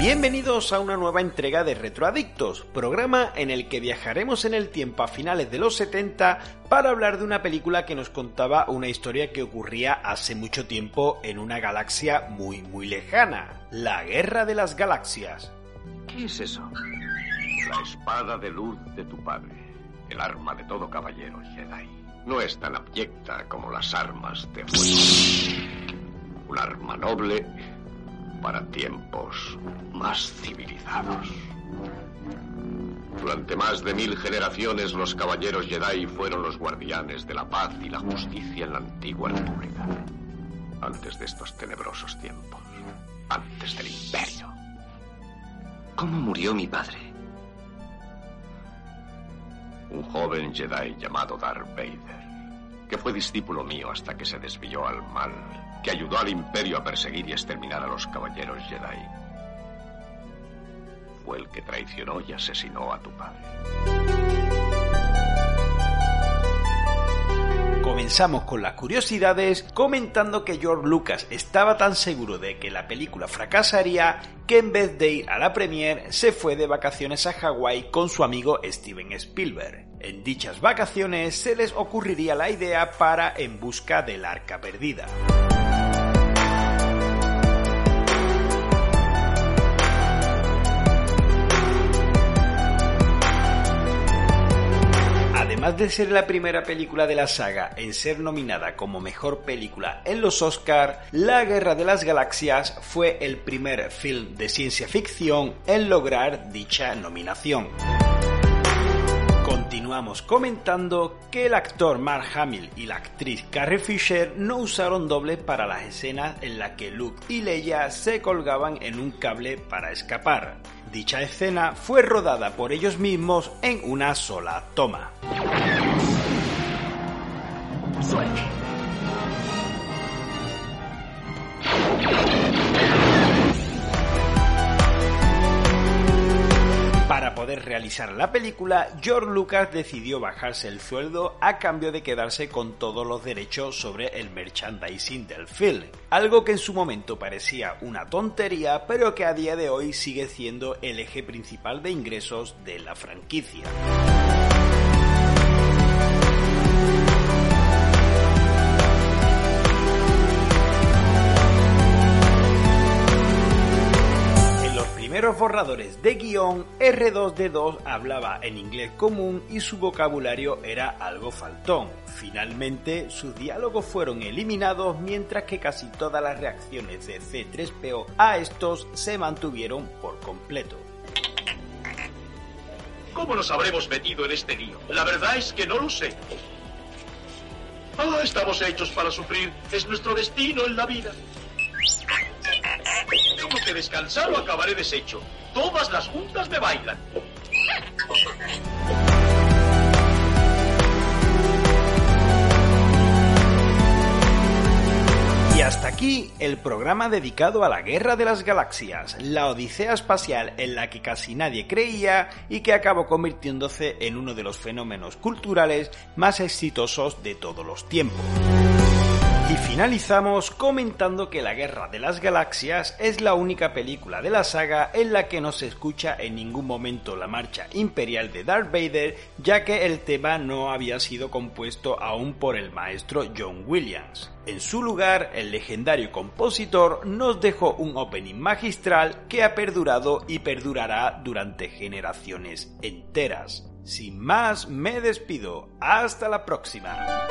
Bienvenidos a una nueva entrega de Retroadictos, programa en el que viajaremos en el tiempo a finales de los 70 para hablar de una película que nos contaba una historia que ocurría hace mucho tiempo en una galaxia muy muy lejana, la Guerra de las Galaxias. ¿Qué es eso? La espada de luz de tu padre, el arma de todo caballero Jedi. No es tan abyecta como las armas de fuego. Un arma noble para tiempos más civilizados. Durante más de mil generaciones los caballeros Jedi fueron los guardianes de la paz y la justicia en la antigua República. Antes de estos tenebrosos tiempos. Antes del imperio. ¿Cómo murió mi padre? Un joven Jedi llamado Darth Vader, que fue discípulo mío hasta que se desvió al mal que ayudó al imperio a perseguir y exterminar a los caballeros Jedi. Fue el que traicionó y asesinó a tu padre. Comenzamos con las curiosidades comentando que George Lucas estaba tan seguro de que la película fracasaría que en vez de ir a la premiere se fue de vacaciones a Hawái con su amigo Steven Spielberg. En dichas vacaciones se les ocurriría la idea para En busca del arca perdida. Además de ser la primera película de la saga en ser nominada como mejor película en los Oscar, La Guerra de las Galaxias fue el primer film de ciencia ficción en lograr dicha nominación. Continuamos comentando que el actor Mark Hamill y la actriz Carrie Fisher no usaron doble para las escenas en las que Luke y Leia se colgaban en un cable para escapar. Dicha escena fue rodada por ellos mismos en una sola toma. Para poder realizar la película, George Lucas decidió bajarse el sueldo a cambio de quedarse con todos los derechos sobre el merchandising del film, algo que en su momento parecía una tontería, pero que a día de hoy sigue siendo el eje principal de ingresos de la franquicia. Primeros borradores de guion, R2D2 hablaba en inglés común y su vocabulario era algo faltón. Finalmente, sus diálogos fueron eliminados mientras que casi todas las reacciones de C3PO a estos se mantuvieron por completo. ¿Cómo nos habremos metido en este lío? La verdad es que no lo sé. Ah, estamos hechos para sufrir. Es nuestro destino en la vida. Tengo que descansar o acabaré deshecho. Todas las juntas me bailan. Y hasta aquí el programa dedicado a la Guerra de las Galaxias, la odisea espacial en la que casi nadie creía y que acabó convirtiéndose en uno de los fenómenos culturales más exitosos de todos los tiempos. Y finalizamos comentando que La Guerra de las Galaxias es la única película de la saga en la que no se escucha en ningún momento la marcha imperial de Darth Vader, ya que el tema no había sido compuesto aún por el maestro John Williams. En su lugar, el legendario compositor nos dejó un opening magistral que ha perdurado y perdurará durante generaciones enteras. Sin más, me despido. Hasta la próxima.